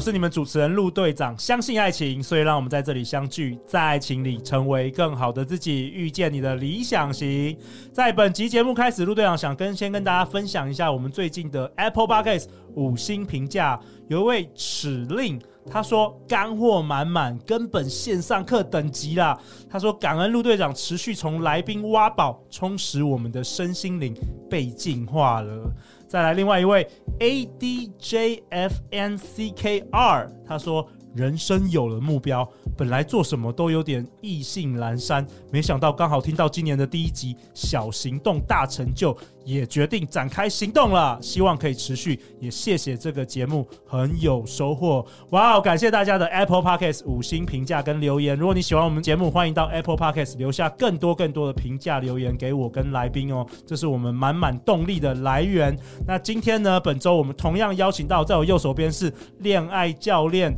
我是你们主持人陆队长。相信爱情，所以让我们在这里相聚，在爱情里成为更好的自己，遇见你的理想型。在本集节目开始，陆队长想跟先跟大家分享一下我们最近的 Apple Podcast 五星评价。有一位齿令，他说干货满满，根本线上课等级啦。他说感恩陆队长持续从来宾挖宝，充实我们的身心灵，被净化了。再来，另外一位 A D J F N C K R，他说。人生有了目标，本来做什么都有点意兴阑珊，没想到刚好听到今年的第一集《小行动大成就》，也决定展开行动了。希望可以持续，也谢谢这个节目很有收获。哇哦，感谢大家的 Apple Podcast 五星评价跟留言。如果你喜欢我们节目，欢迎到 Apple Podcast 留下更多更多的评价留言给我跟来宾哦，这是我们满满动力的来源。那今天呢，本周我们同样邀请到，在我右手边是恋爱教练。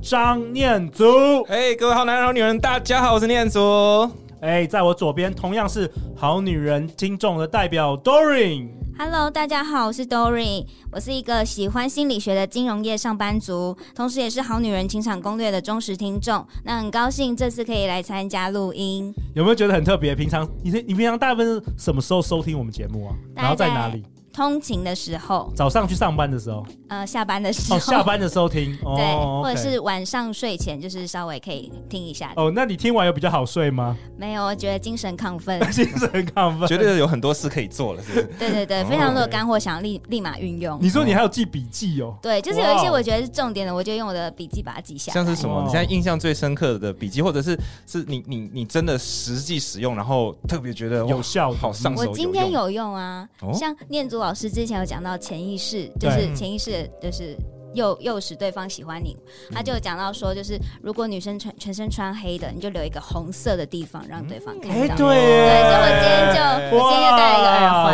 张念祖，哎，各位好男人、好女人，大家好，我是念祖。哎，在我左边同样是好女人听众的代表 Doreen。Hello，大家好，我是 Doreen，我是一个喜欢心理学的金融业上班族，同时也是好女人情场攻略的忠实听众。那很高兴这次可以来参加录音，有没有觉得很特别？平常你你平常大部分什么时候收听我们节目啊？然后在哪里？通勤的时候，早上去上班的时候，呃，下班的时候，哦，下班的时候听，对，哦 okay、或者是晚上睡前，就是稍微可以听一下。哦，那你听完有比较好睡吗？没有，我觉得精神亢奋，精神亢奋，觉得有很多事可以做了，是不是？对对对，非常多的干货，想要立立马运用。你说你还有记笔记哦？对，就是有一些我觉得是重点的，我就用我的笔记把它记下来。像是什么？你现在印象最深刻的笔记，或者是是你你你真的实际使用，然后特别觉得有效，好上手。我今天有用啊，像念珠老师之前有讲到。到潜意识就是潜意识，就是诱诱使对方喜欢你。他就讲到说，就是如果女生穿全身穿黑的，你就留一个红色的地方让对方看到。哎，对，所以我今天就我今天就戴了一个耳环。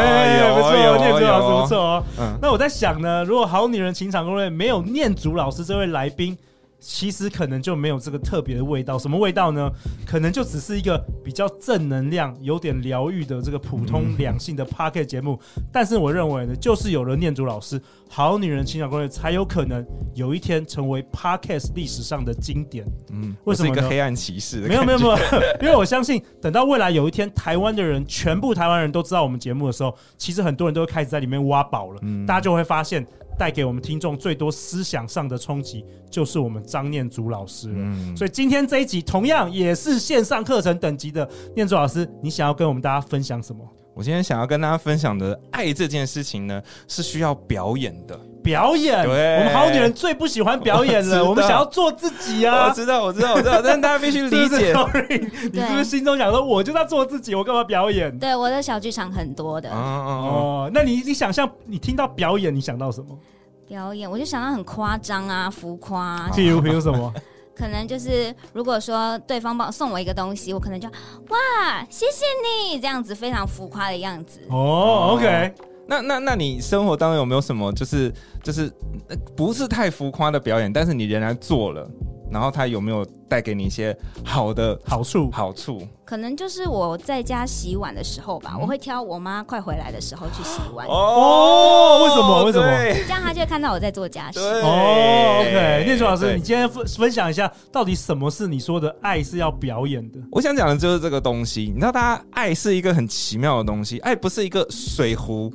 哎，不错，念祖老师不错哦。那我在想呢，如果好女人情场攻略没有念祖老师这位来宾。其实可能就没有这个特别的味道，什么味道呢？可能就只是一个比较正能量、有点疗愈的这个普通两性的 Podcast 节目。但是我认为呢，就是有了念祖老师《好女人情感攻略》，才有可能有一天成为 Podcast 历史上的经典。嗯，为什么？是一个黑暗骑士？没有没有没有，因为我相信，等到未来有一天，台湾的人全部台湾人都知道我们节目的时候，其实很多人都会开始在里面挖宝了。嗯，大家就会发现。带给我们听众最多思想上的冲击，就是我们张念祖老师了。嗯，所以今天这一集同样也是线上课程等级的念祖老师，你想要跟我们大家分享什么？我今天想要跟大家分享的爱这件事情呢，是需要表演的。表演，对，我们好女人最不喜欢表演了。我，我们想要做自己啊！我知道，我知道，我知道，但是大家必须理解。你是不是心中想说，我就在做自己，我干嘛表演？对，我的小剧场很多的。哦哦哦，那你你想象，你听到表演，你想到什么？表演，我就想到很夸张啊，浮夸啊。譬如，比如什么？可能就是，如果说对方帮送我一个东西，我可能就哇，谢谢你，这样子非常浮夸的样子。哦，OK。那那那你生活当中有没有什么，就是就是不是太浮夸的表演，但是你仍然做了？然后他有没有带给你一些好的好处？好处可能就是我在家洗碗的时候吧，嗯、我会挑我妈快回来的时候去洗碗。哦，为什么？为什么？这样他就会看到我在做家事。哦，OK，念祖老师，你今天分分享一下，到底什么是你说的爱是要表演的？我想讲的就是这个东西。你知道，大家爱是一个很奇妙的东西，爱不是一个水壶。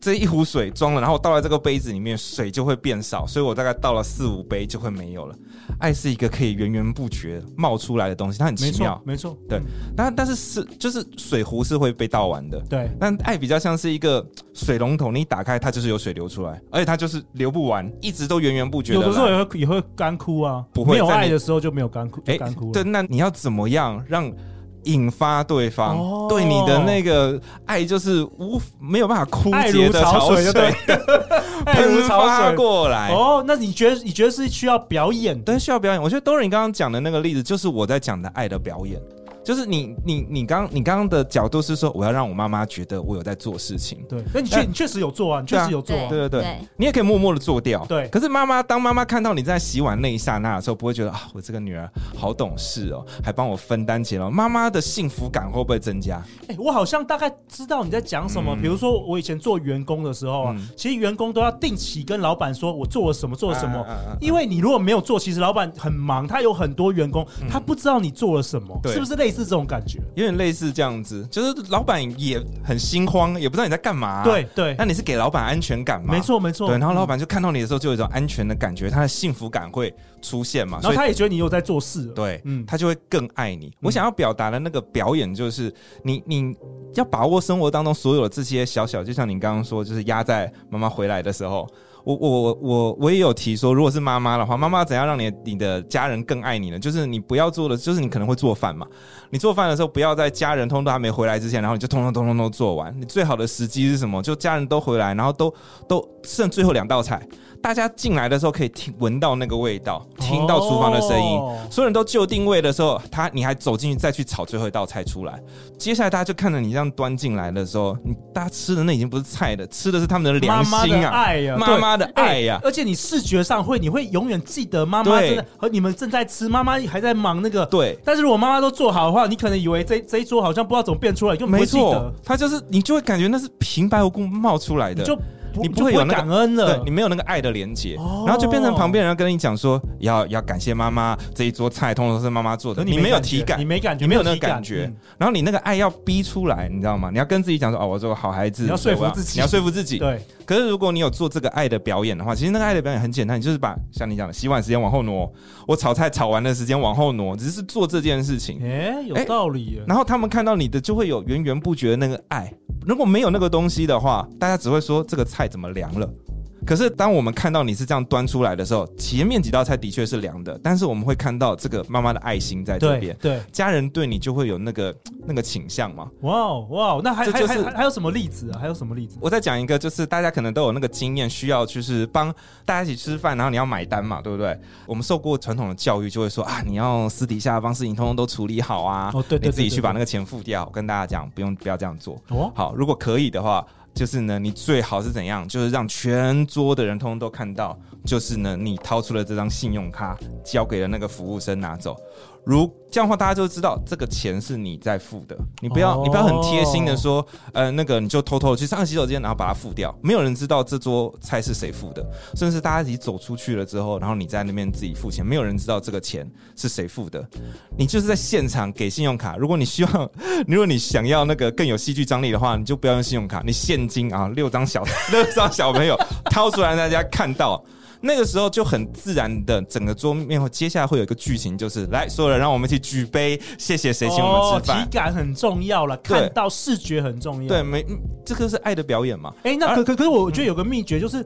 这一壶水装了，然后倒在这个杯子里面，水就会变少，所以我大概倒了四五杯就会没有了。爱是一个可以源源不绝冒出来的东西，它很奇妙，没错，对。嗯、但但是是就是水壶是会被倒完的，对。但爱比较像是一个水龙头，你一打开它就是有水流出来，而且它就是流不完，一直都源源不绝的。有的时候也会也会干枯啊，不会。没有爱的时候就没有干枯，哎，干枯、欸。对，那你要怎么样让？引发对方、哦、对你的那个爱，就是无没有办法枯竭的潮水，对，喷发过来。哦，那你觉得你觉得是需要表演？对，需要表演。我觉得 Doreen 刚刚讲的那个例子，就是我在讲的爱的表演。就是你你你刚你刚刚的角度是说，我要让我妈妈觉得我有在做事情。对，那你确你确实有做啊，你确实有做。对对对，你也可以默默的做掉。对，可是妈妈当妈妈看到你在洗碗那一刹那的时候，不会觉得啊，我这个女儿好懂事哦，还帮我分担起了。妈妈的幸福感会不会增加？哎，我好像大概知道你在讲什么。比如说我以前做员工的时候啊，其实员工都要定期跟老板说我做了什么做了什么，因为你如果没有做，其实老板很忙，他有很多员工，他不知道你做了什么，是不是类似这种感觉？有点类似这样子，就是老板也很心慌，也不知道你在干嘛。对对，那你是给老板安全感吗？没错没错。对，然后老板就看到你的时候，就有一种安全的感觉，他的幸福感会出现嘛。然后他也觉得你有在做事，对，嗯，他就会更爱你。我想要表达的那个表演，就是你你要把握生活当中所有的这些小小，就像你刚刚说，就是压在妈妈回来的时候。我我我我我也有提说，如果是妈妈的话，妈妈怎样让你你的家人更爱你呢？就是你不要做的，就是你可能会做饭嘛。你做饭的时候，不要在家人通通都还没回来之前，然后你就通通通通都做完。你最好的时机是什么？就家人都回来，然后都都剩最后两道菜。大家进来的时候可以听闻到那个味道，听到厨房的声音。Oh. 所有人都就定位的时候，他你还走进去再去炒最后一道菜出来。接下来大家就看着你这样端进来的时候，你大家吃的那已经不是菜的，吃的是他们的良心啊，爱呀，妈妈的爱呀。而且你视觉上会，你会永远记得妈妈真的和你们正在吃，妈妈还在忙那个。对。但是如果妈妈都做好的话，你可能以为这这一桌好像不知道怎么变出来，就没记得。他就是你就会感觉那是平白无故冒出来的。就。你不会有那个感恩了，对，你没有那个爱的连接，然后就变成旁边人要跟你讲说，要要感谢妈妈，这一桌菜通通都是妈妈做的，你没有体感，你没感觉，你没有那个感觉，然后你那个爱要逼出来，你知道吗？你要跟自己讲说，哦，我做个好孩子，你要说服自己，你要说服自己，对。可是如果你有做这个爱的表演的话，其实那个爱的表演很简单，你就是把像你讲的洗碗时间往后挪，我炒菜炒完的时间往后挪，只是做这件事情，哎，有道理。然后他们看到你的就会有源源不绝的那个爱。如果没有那个东西的话，大家只会说这个菜怎么凉了。可是，当我们看到你是这样端出来的时候，前面几道菜的确是凉的，但是我们会看到这个妈妈的爱心在这边。对，家人对你就会有那个那个倾向嘛。哇哦哇哦，那还这就是还还有什么例子啊？还有什么例子？我再讲一个，就是大家可能都有那个经验，需要就是帮大家一起吃饭，然后你要买单嘛，对不对？我们受过传统的教育，就会说啊，你要私底下帮事情通通都处理好啊。哦，对，你自己去把那个钱付掉。我跟大家讲，不用不要这样做。哦，好，如果可以的话。就是呢，你最好是怎样？就是让全桌的人通通都看到。就是呢，你掏出了这张信用卡，交给了那个服务生拿走。如这样的话，大家就知道这个钱是你在付的。你不要，哦、你不要很贴心的说，呃，那个你就偷偷去上洗手间，然后把它付掉。没有人知道这桌菜是谁付的，甚至大家一起走出去了之后，然后你在那边自己付钱，没有人知道这个钱是谁付的。你就是在现场给信用卡。如果你希望，如果你想要那个更有戏剧张力的话，你就不要用信用卡，你现金啊，六张小六张小朋友掏出来，让大家看到。那个时候就很自然的，整个桌面后接下来会有一个剧情，就是来所有人让我们一起举杯，谢谢谁请我们吃饭。体感很重要了，看到视觉很重要。对，没，这个是爱的表演嘛？哎，那可可可是我觉得有个秘诀就是，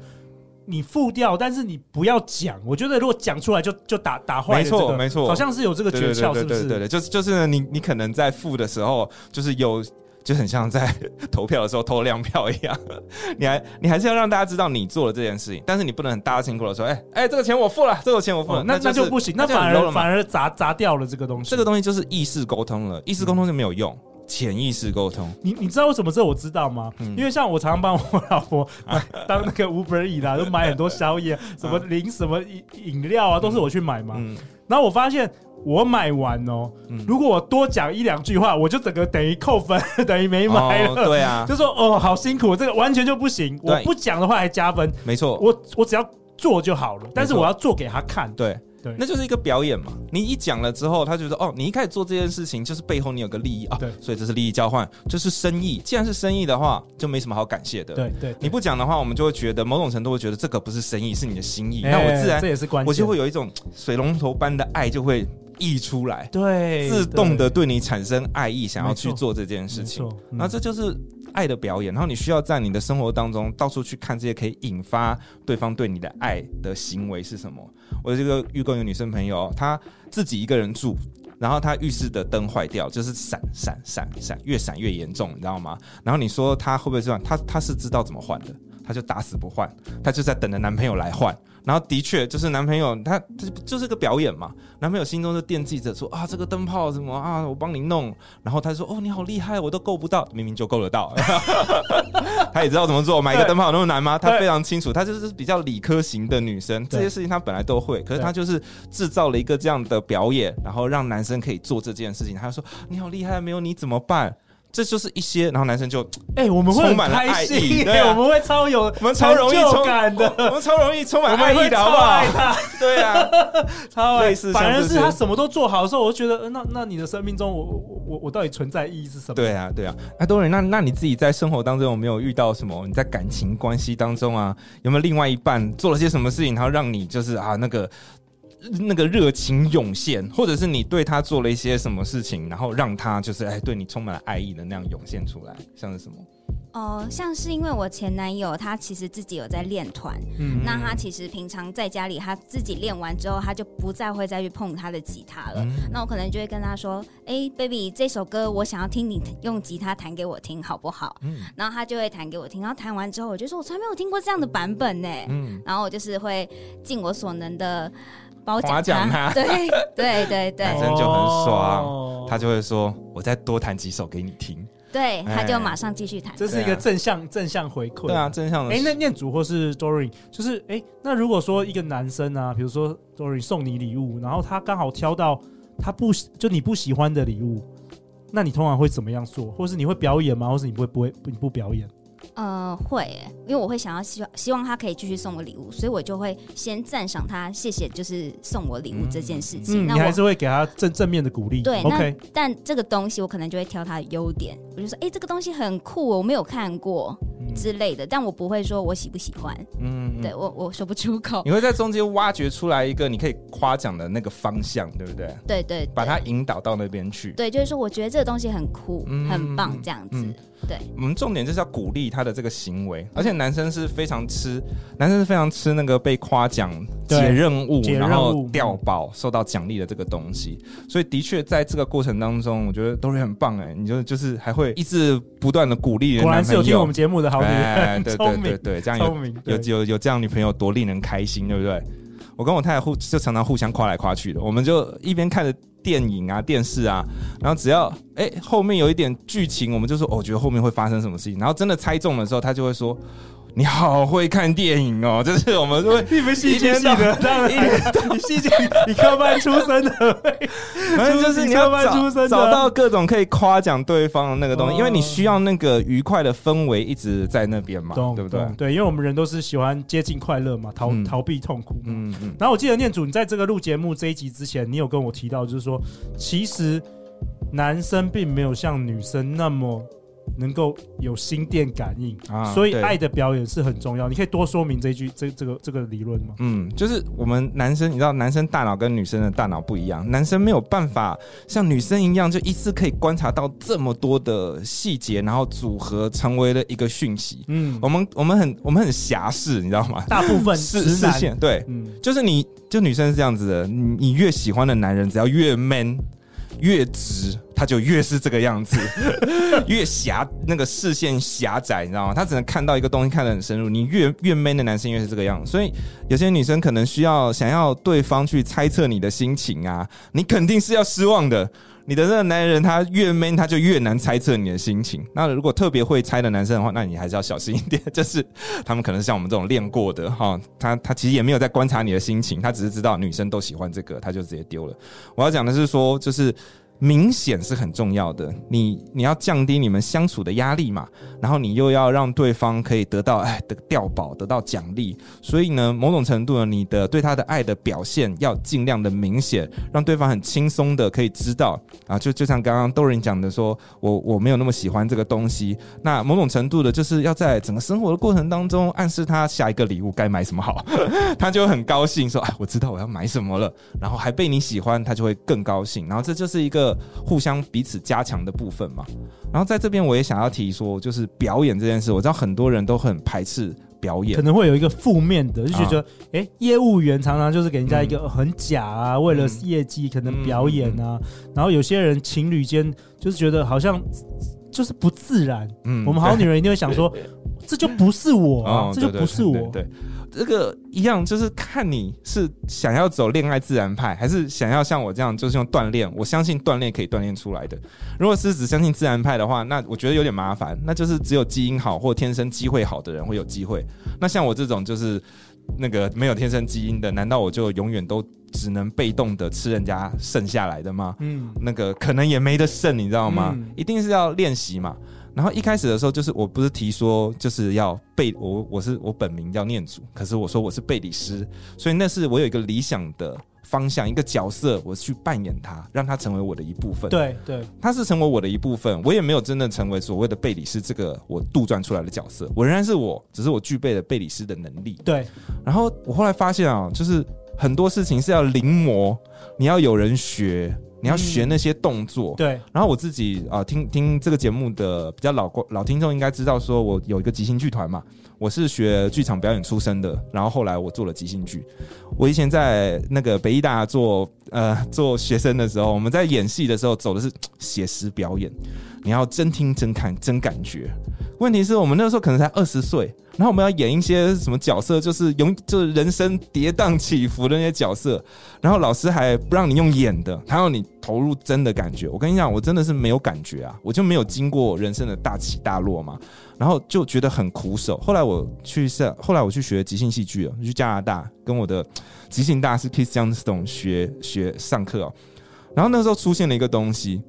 你付掉，但是你不要讲。我觉得如果讲出来就就打打坏。没错没错，好像是有这个诀窍，是不是？对对对，就是就是你你可能在付的时候，就是有。就很像在 投票的时候偷亮票一样，你还你还是要让大家知道你做了这件事情，但是你不能很大声的说，哎、欸、哎、欸，这个钱我付了，这个钱我付了，哦、那那就，不行，那反而反而砸砸掉了这个东西。这个东西就是意识沟通了，意识沟通就没有用，潜、嗯、意识沟通。你你知道为什么这我知道吗？嗯、因为像我常常帮我老婆 当那个 Uber 啦，都买很多宵夜，什么零什么饮饮料啊，都是我去买嘛。嗯、然后我发现。我买完哦，如果我多讲一两句话，我就整个等于扣分，等于没买了。对啊，就说哦，好辛苦，这个完全就不行。我不讲的话还加分，没错。我我只要做就好了，但是我要做给他看。对对，那就是一个表演嘛。你一讲了之后，他就说哦，你一开始做这件事情，就是背后你有个利益啊。对，所以这是利益交换，这是生意。既然是生意的话，就没什么好感谢的。对对，你不讲的话，我们就会觉得某种程度会觉得这个不是生意，是你的心意。那我自然这也是关系，我就会有一种水龙头般的爱就会。溢出来，对，自动的对你产生爱意，想要去做这件事情，那这就是爱的表演。然后你需要在你的生活当中到处去看这些可以引发对方对你的爱的行为是什么。我这个预购有女生朋友，她自己一个人住，然后她浴室的灯坏掉，就是闪闪闪闪，越闪越严重，你知道吗？然后你说她会不会这样？她她是知道怎么换的，她就打死不换，她就在等着男朋友来换。然后的确就是男朋友他他就是个表演嘛，男朋友心中就惦记着说啊这个灯泡什么啊我帮你弄，然后他说哦你好厉害我都够不到，明明就够得到，他也知道怎么做，买一个灯泡有那么难吗？他非常清楚，他就是比较理科型的女生，这些事情他本来都会，可是他就是制造了一个这样的表演，然后让男生可以做这件事情，他就说你好厉害，没有你怎么办？这就是一些，然后男生就哎、欸，我们会充满了爱意，对、啊，我们会超有，我们超容易充感的，我们超容易充满爱意的，好不好？对啊，超爱。反而是他什么都做好的时候，我就觉得，呃、那那你的生命中我，我我我我到底存在意义是什么？对啊，对啊。哎，Doreen，那那你自己在生活当中有没有遇到什么？你在感情关系当中啊，有没有另外一半做了些什么事情，然后让你就是啊那个？那个热情涌现，或者是你对他做了一些什么事情，然后让他就是哎对你充满了爱意的那样涌现出来，像是什么？哦、呃，像是因为我前男友他其实自己有在练团，嗯，那他其实平常在家里他自己练完之后，他就不再会再去碰他的吉他了。嗯、那我可能就会跟他说：“哎、欸，baby，这首歌我想要听你用吉他弹给我听，好不好？”嗯，然后他就会弹给我听，然后弹完之后，我就说：“我从来没有听过这样的版本呢。”嗯，然后我就是会尽我所能的。夸奖他，对对对对，男生就很爽，他就会说：“我再多弹几首给你听。”对，他就马上继续弹。这是一个正向正向回馈。对啊，正向的。哎，那念祖或是 Doreen，就是哎，那如果说一个男生啊，比如说 Doreen 送你礼物，然后他刚好挑到他不就你不喜欢的礼物，那你通常会怎么样做？或是你会表演吗？或是你不会不会你不表演？呃，会，因为我会想要希望希望他可以继续送我礼物，所以我就会先赞赏他，谢谢，就是送我礼物这件事情。嗯，那我你还是会给他正正面的鼓励。对，OK。但这个东西我可能就会挑他的优点，我就说，哎，这个东西很酷，我没有看过。之类的，但我不会说我喜不喜欢，嗯，对我我说不出口。你会在中间挖掘出来一个你可以夸奖的那个方向，对不对？对对，把它引导到那边去。对，就是说我觉得这个东西很酷，很棒，这样子。对，我们重点就是要鼓励他的这个行为，而且男生是非常吃，男生是非常吃那个被夸奖、解任务，然后掉宝、受到奖励的这个东西。所以的确在这个过程当中，我觉得都会很棒哎，你就就是还会一直不断的鼓励人。果然是有听我们节目的好。哎，对对对对，这样有有有有这样女朋友多令人开心，对不对？我跟我太太互就常常互相夸来夸去的，我们就一边看着电影啊、电视啊，然后只要哎后面有一点剧情，我们就说哦，我觉得后面会发生什么事情，然后真的猜中的时候，他就会说。你好会看电影哦，就是我们说 你们戏剧系的，当然 你戏剧你科班出身的，反正就是你要找找到各种可以夸奖对方的那个东西，因为你需要那个愉快的氛围一直在那边嘛，对不对？对，因为我们人都是喜欢接近快乐嘛，逃逃避痛苦。嗯嗯。然后我记得念祖，你在这个录节目这一集之前，你有跟我提到，就是说其实男生并没有像女生那么。能够有心电感应啊，所以爱的表演是很重要。你可以多说明这一句这这个这个理论吗？嗯，就是我们男生，你知道，男生大脑跟女生的大脑不一样，男生没有办法像女生一样，就一次可以观察到这么多的细节，然后组合成为了一个讯息。嗯，我们我们很我们很狭视，你知道吗？大部分 视视线对，嗯，就是你就女生是这样子的，你你越喜欢的男人，只要越 man。越直，他就越是这个样子，越狭那个视线狭窄，你知道吗？他只能看到一个东西，看得很深入。你越越 man 的男生越是这个样子，所以有些女生可能需要想要对方去猜测你的心情啊，你肯定是要失望的。你的这个男人他越 man，他就越难猜测你的心情。那如果特别会猜的男生的话，那你还是要小心一点，就是他们可能像我们这种练过的哈，他他其实也没有在观察你的心情，他只是知道女生都喜欢这个，他就直接丢了。我要讲的是说，就是。明显是很重要的，你你要降低你们相处的压力嘛，然后你又要让对方可以得到哎的调宝，得到奖励，所以呢，某种程度呢，你的对他的爱的表现要尽量的明显，让对方很轻松的可以知道。啊，就就像刚刚 Doreen 讲的说，我我没有那么喜欢这个东西，那某种程度的就是要在整个生活的过程当中暗示他下一个礼物该买什么好，他就很高兴说啊，我知道我要买什么了，然后还被你喜欢，他就会更高兴，然后这就是一个。互相彼此加强的部分嘛，然后在这边我也想要提说，就是表演这件事，我知道很多人都很排斥表演，可能会有一个负面的，就觉得，哎、啊，业务员常常就是给人家一个很假啊，嗯、为了业绩可能表演啊，嗯、然后有些人情侣间就是觉得好像就是不自然，嗯，我们好女人一定会想说，这就不是我啊，哦、这就不是我，对，对，对。这个一样，就是看你是想要走恋爱自然派，还是想要像我这样，就是用锻炼。我相信锻炼可以锻炼出来的。如果是只相信自然派的话，那我觉得有点麻烦。那就是只有基因好或天生机会好的人会有机会。那像我这种就是那个没有天生基因的，难道我就永远都只能被动的吃人家剩下来的吗？嗯，那个可能也没得剩，你知道吗？嗯、一定是要练习嘛。然后一开始的时候，就是我不是提说就是要背我，我是我本名叫念祖，可是我说我是贝里斯，所以那是我有一个理想的方向，一个角色，我去扮演他，让他成为我的一部分。对对，他是成为我的一部分，我也没有真的成为所谓的贝里斯这个我杜撰出来的角色，我仍然是我，只是我具备了贝里斯的能力。对，然后我后来发现啊，就是很多事情是要临摹，你要有人学。你要学那些动作，嗯、对。然后我自己啊、呃，听听这个节目的比较老老听众应该知道，说我有一个即兴剧团嘛，我是学剧场表演出身的。然后后来我做了即兴剧。我以前在那个北艺大做呃做学生的时候，我们在演戏的时候走的是写实表演，你要真听真看真感觉。问题是我们那个时候可能才二十岁。然后我们要演一些什么角色，就是永就是人生跌宕起伏的那些角色。然后老师还不让你用演的，他要你投入真的感觉。我跟你讲，我真的是没有感觉啊，我就没有经过人生的大起大落嘛。然后就觉得很苦手。后来我去上，后来我去学即兴戏剧了，去加拿大跟我的即兴大师 Kiss Johnston 学学上课哦。然后那时候出现了一个东西。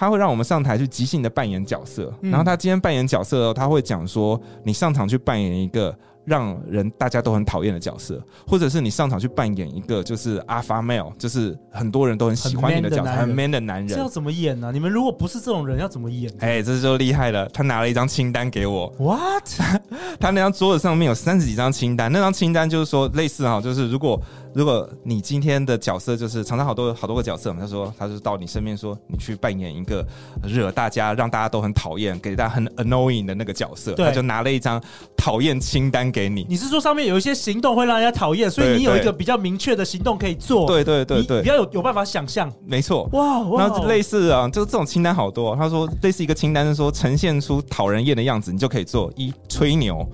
他会让我们上台去即兴的扮演角色，然后他今天扮演角色，他会讲说，你上场去扮演一个。让人大家都很讨厌的角色，或者是你上场去扮演一个就是 alpha male，就是很多人都很喜欢你的角色，很 man 的男人，这要怎么演呢、啊？你们如果不是这种人，要怎么演？哎、欸，这就厉害了。他拿了一张清单给我，what？他那张桌子上面有三十几张清单，那张清单就是说类似哈，就是如果如果你今天的角色就是常常好多好多个角色嘛，他说他就到你身边说，你去扮演一个惹大家让大家都很讨厌，给大家很 annoying 的那个角色，他就拿了一张讨厌清单给你。你是说上面有一些行动会让人家讨厌，所以你有一个比较明确的行动可以做？对对对对，比较有有办法想象。没错，哇，哇，然后类似啊，就是这种清单好多。他说类似一个清单是说呈现出讨人厌的样子，你就可以做一吹牛。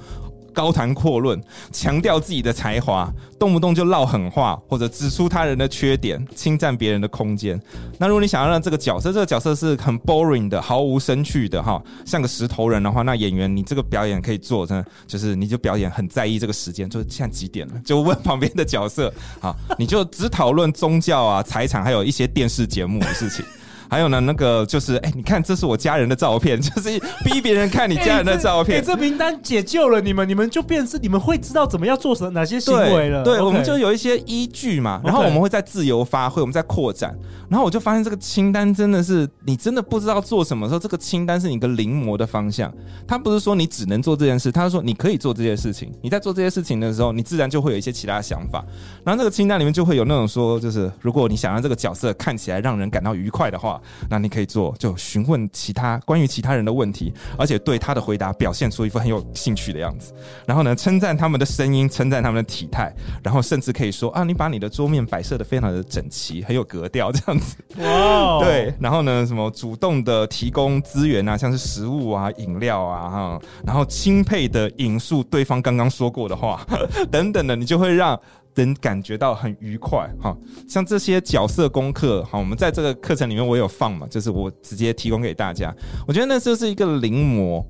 高谈阔论，强调自己的才华，动不动就唠狠话，或者指出他人的缺点，侵占别人的空间。那如果你想要让这个角色，这个角色是很 boring 的，毫无生趣的，哈，像个石头人的话，那演员你这个表演可以做，真的就是你就表演很在意这个时间，就是现在几点了，就问旁边的角色，好，你就只讨论宗教啊、财产，还有一些电视节目的事情。还有呢，那个就是，哎、欸，你看，这是我家人的照片，就是逼别人看你家人的照片。欸、这，欸、这名单解救了你们，你们就变是你们会知道怎么样做什哪些行为了。对，我们就有一些依据嘛，然后我们会在自由发挥，我们在扩展。然后我就发现这个清单真的是，你真的不知道做什么时候，这个清单是你一个临摹的方向。他不是说你只能做这件事，他是说你可以做这些事情。你在做这些事情的时候，你自然就会有一些其他想法。然后这个清单里面就会有那种说，就是如果你想让这个角色看起来让人感到愉快的话，那你可以做，就询问其他关于其他人的问题，而且对他的回答表现出一副很有兴趣的样子。然后呢，称赞他们的声音，称赞他们的体态，然后甚至可以说啊，你把你的桌面摆设的非常的整齐，很有格调，这样。哇，Wow 对，然后呢，什么主动的提供资源啊，像是食物啊、饮料啊，哈，然后钦佩的引述对方刚刚说过的话，等等的，你就会让。能感觉到很愉快哈，像这些角色功课哈，我们在这个课程里面我有放嘛，就是我直接提供给大家。我觉得那就是一个临摹。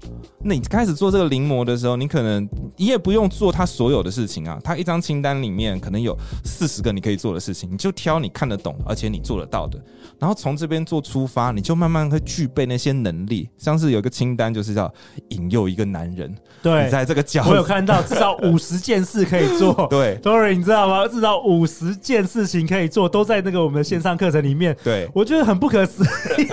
那你开始做这个临摹的时候，你可能你也不用做他所有的事情啊，他一张清单里面可能有四十个你可以做的事情，你就挑你看得懂而且你做得到的，然后从这边做出发，你就慢慢会具备那些能力。像是有一个清单，就是要引诱一个男人。对，你在这个角色，我有看到至少五十件事可以做。对，Tory，你知道。知道吗？至少五十件事情可以做，都在那个我们的线上课程里面。对，我觉得很不可思议。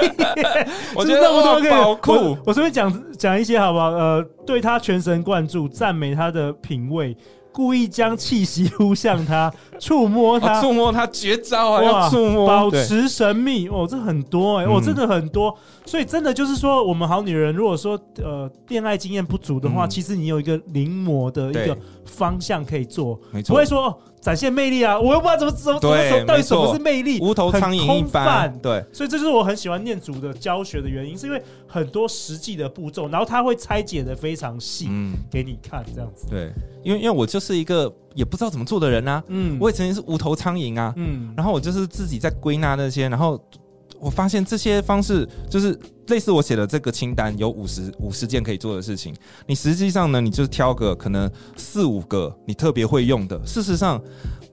我觉得那么多可以，好酷。我我随便讲讲一些好不好？呃，对他全神贯注，赞美他的品味。故意将气息呼向他，触摸他，触、哦、摸他绝招啊！要触摸，保持神秘对哦，这很多哎、欸，哦，真的很多。嗯、所以真的就是说，我们好女人，如果说呃恋爱经验不足的话，嗯、其实你有一个临摹的一个方向可以做，没错，不会说。哦展现魅力啊！我又不知道怎么怎么怎么到底什么是魅力，无头苍蝇一般。对，所以这就是我很喜欢念祖的教学的原因，是因为很多实际的步骤，然后他会拆解的非常细，嗯，给你看这样子。对，因为因为我就就是一个也不知道怎么做的人啊，嗯，我也曾经是无头苍蝇啊，嗯，然后我就是自己在归纳那些，然后我发现这些方式就是。类似我写的这个清单有五十五十件可以做的事情，你实际上呢，你就挑个可能四五个你特别会用的。事实上，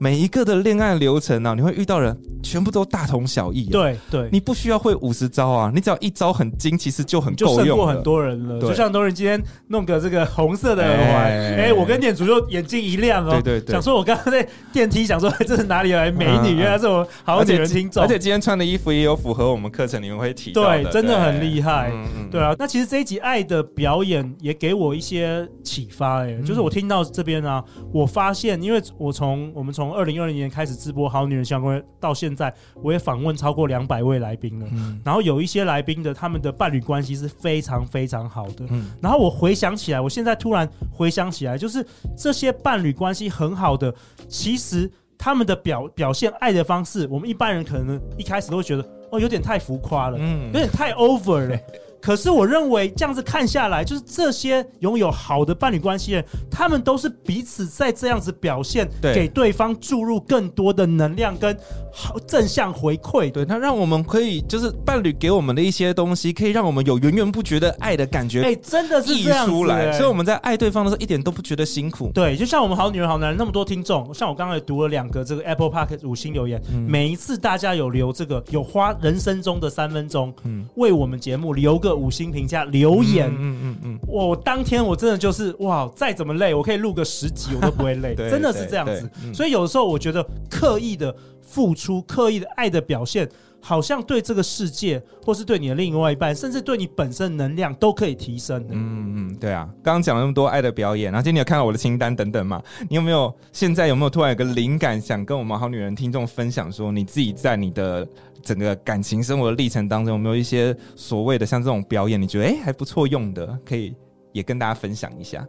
每一个的恋爱流程呢、啊，你会遇到人全部都大同小异、啊。对对，你不需要会五十招啊，你只要一招很精，其实就很够用。就胜过很多人了。就像多人今天弄个这个红色的耳环，哎、欸欸，我跟店主就眼睛一亮哦，对对对，想说我刚刚在电梯想说这是哪里来美女，原来是我好女人听众。而且今天穿的衣服也有符合我们课程里面会提到的，对，真的很厉害。嗯对啊，那其实这一集爱的表演也给我一些启发，哎，就是我听到这边啊，我发现，因为我从我们从二零二零年开始直播《好女人相关》到现在，我也访问超过两百位来宾了，嗯，然后有一些来宾的他们的伴侣关系是非常非常好的，嗯，然后我回想起来，我现在突然回想起来，就是这些伴侣关系很好的，其实他们的表表现爱的方式，我们一般人可能一开始都会觉得哦，有点太浮夸了，嗯，有点太 over 了。可是我认为这样子看下来，就是这些拥有好的伴侣关系的人，他们都是彼此在这样子表现，给对方注入更多的能量跟好正向回馈。对，那让我们可以就是伴侣给我们的一些东西，可以让我们有源源不绝的爱的感觉。哎，真的是这样出来，所以我们在爱对方的时候一点都不觉得辛苦。对，就像我们好女人好男人那么多听众，像我刚刚也读了两个这个 Apple Podcast 五星留言，每一次大家有留这个有花人生中的三分钟，嗯，为我们节目留个。五星评价留言，嗯嗯嗯，嗯，我当天我真的就是哇，再怎么累，我可以录个十集，我都不会累，真的是这样子。所以有的时候我觉得刻意的付出、刻意的爱的表现，好像对这个世界，或是对你的另外一半，甚至对你本身能量都可以提升。嗯嗯，对啊。刚刚讲了那么多爱的表演，然后今天有看到我的清单等等嘛？你有没有现在有没有突然有个灵感，想跟我们好女人听众分享，说你自己在你的。整个感情生活的历程当中，有没有一些所谓的像这种表演，你觉得哎还不错用的，可以也跟大家分享一下？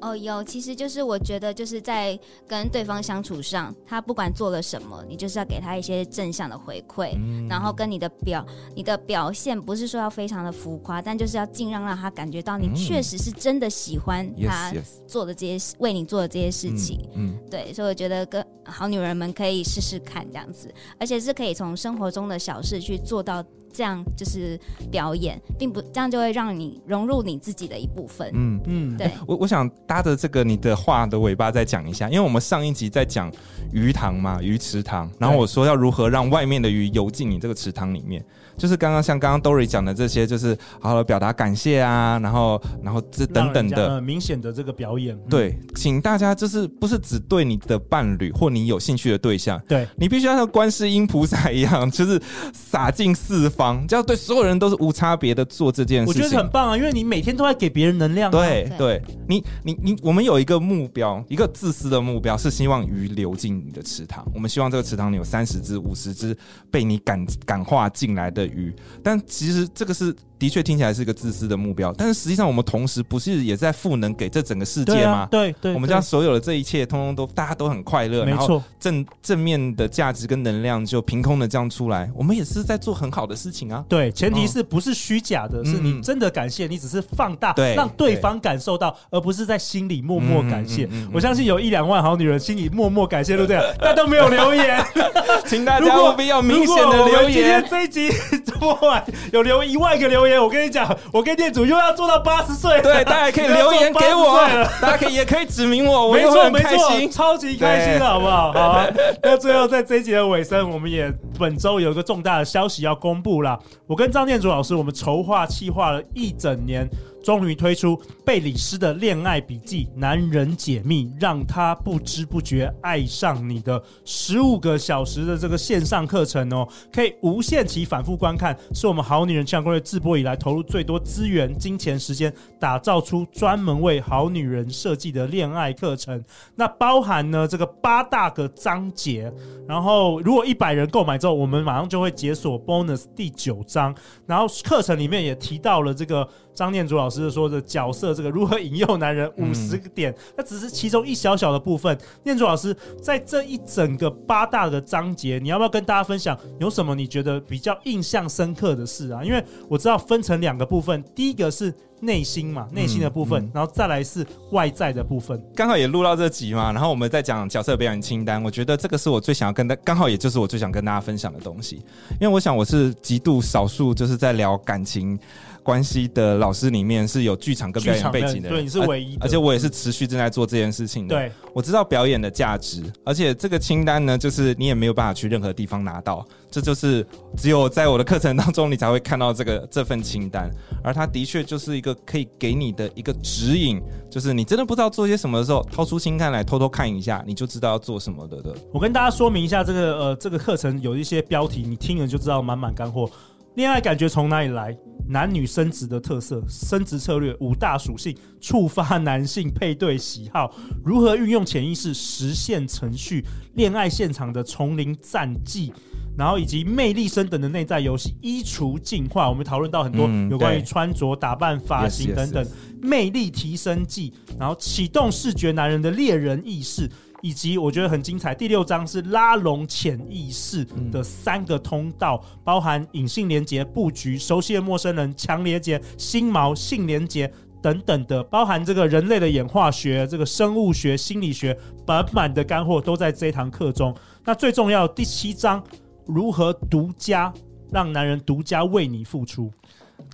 哦，有，其实就是我觉得就是在跟对方相处上，他不管做了什么，你就是要给他一些正向的回馈，嗯、然后跟你的表你的表现不是说要非常的浮夸，但就是要尽量让他感觉到你确实是真的喜欢他做的这些、嗯、为你做的这些事情。嗯，嗯对，所以我觉得跟好女人们可以试试看这样子，而且是可以从生活中的小事去做到。这样就是表演，并不这样就会让你融入你自己的一部分。嗯嗯，对。我我想搭着这个你的话的尾巴再讲一下，因为我们上一集在讲鱼塘嘛，鱼池塘，然后我说要如何让外面的鱼游进你这个池塘里面。就是刚刚像刚刚 Dory 讲的这些，就是好好的表达感谢啊，然后然后这等等的明显的这个表演。对，请大家就是不是只对你的伴侣或你有兴趣的对象，对你必须要像观世音菩萨一样，就是洒尽四方，这样对所有人都是无差别的做这件事情。我觉得很棒啊，因为你每天都在给别人能量啊。对对，你你你，我们有一个目标，一个自私的目标是希望鱼流进你的池塘。我们希望这个池塘里有三十只、五十只被你感感化进来的。鱼，但其实这个是。的确听起来是一个自私的目标，但是实际上我们同时不是也在赋能给这整个世界吗？对、啊、对，对我们将所有的这一切，通通都大家都很快乐，没错，正正面的价值跟能量就凭空的这样出来，我们也是在做很好的事情啊。对，前提是不是虚假的，是你真的感谢，你只是放大，对，让对方感受到，而不是在心里默默感谢。我相信有一两万好女人心里默默感谢，对不对？但都没有留言，请大家务必要明显的留言。今天这一集播完有留一万个留言。我跟你讲，我跟店主又要做到八十岁。对，大家可以留言给我，大家可以也可以指明我，我也会很开心，超级开心的，好不好？好啊。那最后在这一集的尾声，我们也本周有一个重大的消息要公布了。我跟张店主老师，我们筹划企划了一整年。终于推出贝里斯的恋爱笔记，男人解密，让他不知不觉爱上你的十五个小时的这个线上课程哦，可以无限期反复观看，是我们好女人情感攻略自播以来投入最多资源、金钱、时间打造出专门为好女人设计的恋爱课程。那包含呢这个八大个章节，然后如果一百人购买之后，我们马上就会解锁 bonus 第九章。然后课程里面也提到了这个张念祖老师。说的角色，这个如何引诱男人五十个点，那、嗯、只是其中一小小的部分。念祖老师在这一整个八大的章节，你要不要跟大家分享有什么你觉得比较印象深刻的事啊？因为我知道分成两个部分，第一个是。内心嘛，内心的部分，嗯嗯、然后再来是外在的部分。刚好也录到这集嘛，然后我们再讲角色表演清单。我觉得这个是我最想要跟大，刚好也就是我最想跟大家分享的东西。因为我想我是极度少数，就是在聊感情关系的老师里面是有剧场跟表演背景的人，对，你是唯一的，而且我也是持续正在做这件事情的。对，我知道表演的价值，而且这个清单呢，就是你也没有办法去任何地方拿到。这就是只有在我的课程当中，你才会看到这个 这份清单，而它的确就是一个可以给你的一个指引，就是你真的不知道做些什么的时候，掏出清单来偷偷看一下，你就知道要做什么的的。我跟大家说明一下，这个呃，这个课程有一些标题，你听了就知道满满干货。恋爱感觉从哪里来？男女生殖的特色、生殖策略、五大属性、触发男性配对喜好、如何运用潜意识实现程序、恋爱现场的丛林战记。然后以及魅力升等的内在游戏，衣橱进化，我们讨论到很多有关于穿着打扮、发型等等魅力提升剂，然后启动视觉男人的猎人意识，以及我觉得很精彩，第六章是拉拢潜意识的三个通道，包含隐性连接布局、熟悉的陌生人、强连接、心锚性连接等等的，包含这个人类的演化学、这个生物学、心理学，满满的干货都在这一堂课中。那最重要第七章。如何独家让男人独家为你付出？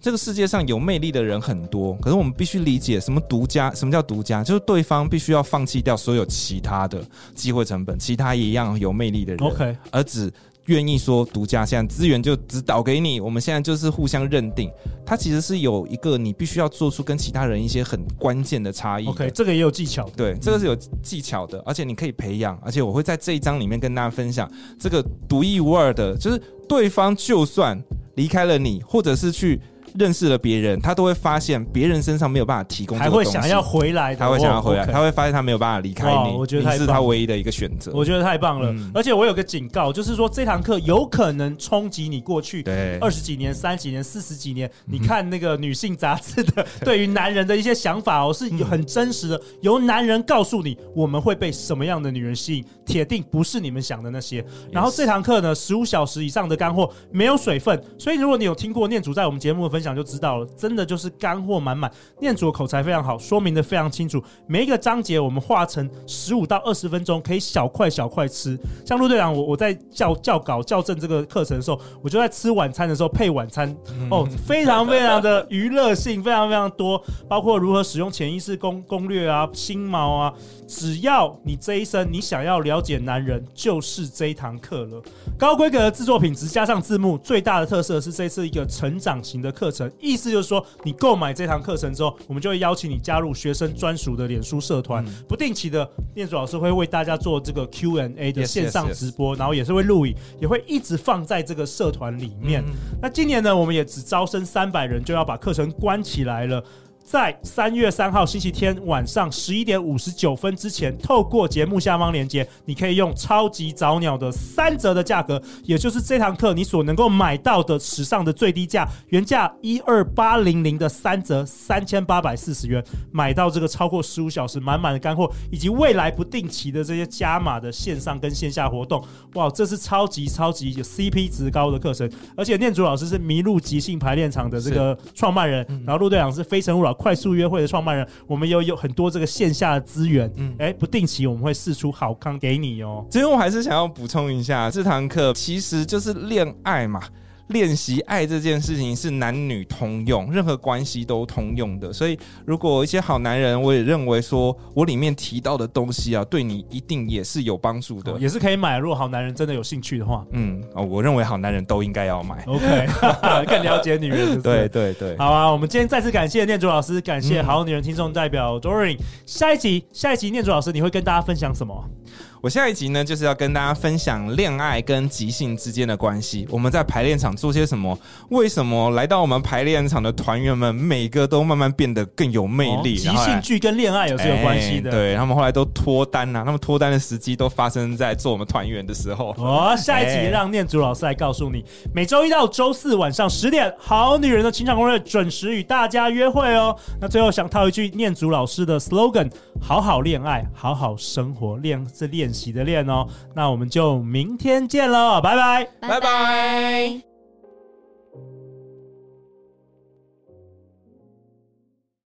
这个世界上有魅力的人很多，可是我们必须理解什么独家？什么叫独家？就是对方必须要放弃掉所有其他的机会成本，其他也一样有魅力的人，OK，而只。愿意说独家，现在资源就只导给你。我们现在就是互相认定，它其实是有一个你必须要做出跟其他人一些很关键的差异。OK，这个也有技巧。对，这个是有技巧的，而且你可以培养。而且我会在这一章里面跟大家分享这个独一无二的，就是对方就算离开了你，或者是去。认识了别人，他都会发现别人身上没有办法提供，还会想要回来，他会想要回来，他会发现他没有办法离开你。我觉得你是他唯一的一个选择。我觉得太棒了，嗯、而且我有个警告，就是说这堂课有可能冲击你过去二十几年、三十几年、四十几年，你看那个女性杂志的 对于男人的一些想法哦，是很真实的。由男人告诉你我们会被什么样的女人吸引，铁定不是你们想的那些。然后这堂课呢，十五小时以上的干货，没有水分，所以如果你有听过念祖在我们节目的分享，就知道了。真的就是干货满满，念祖的口才非常好，说明的非常清楚。每一个章节我们画成十五到二十分钟，可以小块小块吃。像陆队长，我我在校校稿校正这个课程的时候，我就在吃晚餐的时候配晚餐，哦，非常非常的娱乐性，非常非常多，包括如何使用潜意识攻攻略啊，心锚啊。只要你这一生你想要了解男人，就是这一堂课了。高规格的制作品质加上字幕，最大的特色是这次一个成长型的课程。意思就是说，你购买这堂课程之后，我们就会邀请你加入学生专属的脸书社团，嗯、不定期的念祖老师会为大家做这个 Q&A 的线上直播，然后也是会录影，也会一直放在这个社团里面。嗯、那今年呢，我们也只招生三百人，就要把课程关起来了。在三月三号星期天晚上十一点五十九分之前，透过节目下方链接，你可以用超级早鸟的三折的价格，也就是这堂课你所能够买到的史上的最低价，原价一二八零零的三折三千八百四十元，买到这个超过十五小时满满的干货，以及未来不定期的这些加码的线上跟线下活动。哇，这是超级超级有 CP 值高的课程，而且念祖老师是麋鹿即兴排练场的这个创办人，然后陆队长是非诚勿扰。快速约会的创办人，我们有有很多这个线下的资源，嗯，哎，不定期我们会试出好康给你哦。最后我还是想要补充一下，这堂课其实就是恋爱嘛。练习爱这件事情是男女通用，任何关系都通用的。所以，如果一些好男人，我也认为说我里面提到的东西啊，对你一定也是有帮助的，也是可以买。如果好男人真的有兴趣的话，嗯，哦，我认为好男人都应该要买。OK，更了解女人是是？对对对，好啊，我们今天再次感谢念祖老师，感谢好女人听众代表 Doreen。下一集，下一集念祖老师你会跟大家分享什么？我下一集呢，就是要跟大家分享恋爱跟即兴之间的关系。我们在排练场做些什么？为什么来到我们排练场的团员们每个都慢慢变得更有魅力？即兴剧跟恋爱有是有关系的。对，他们后来都脱单啊，他们脱单的时机都发生在做我们团员的时候。哦，下一集让念祖老师来告诉你，每周一到周四晚上十点，《好女人的情场攻略》准时与大家约会哦。那最后想套一句念祖老师的 slogan：好好恋爱，好好生活，恋是习的练哦。那我们就明天见喽，拜拜，拜拜。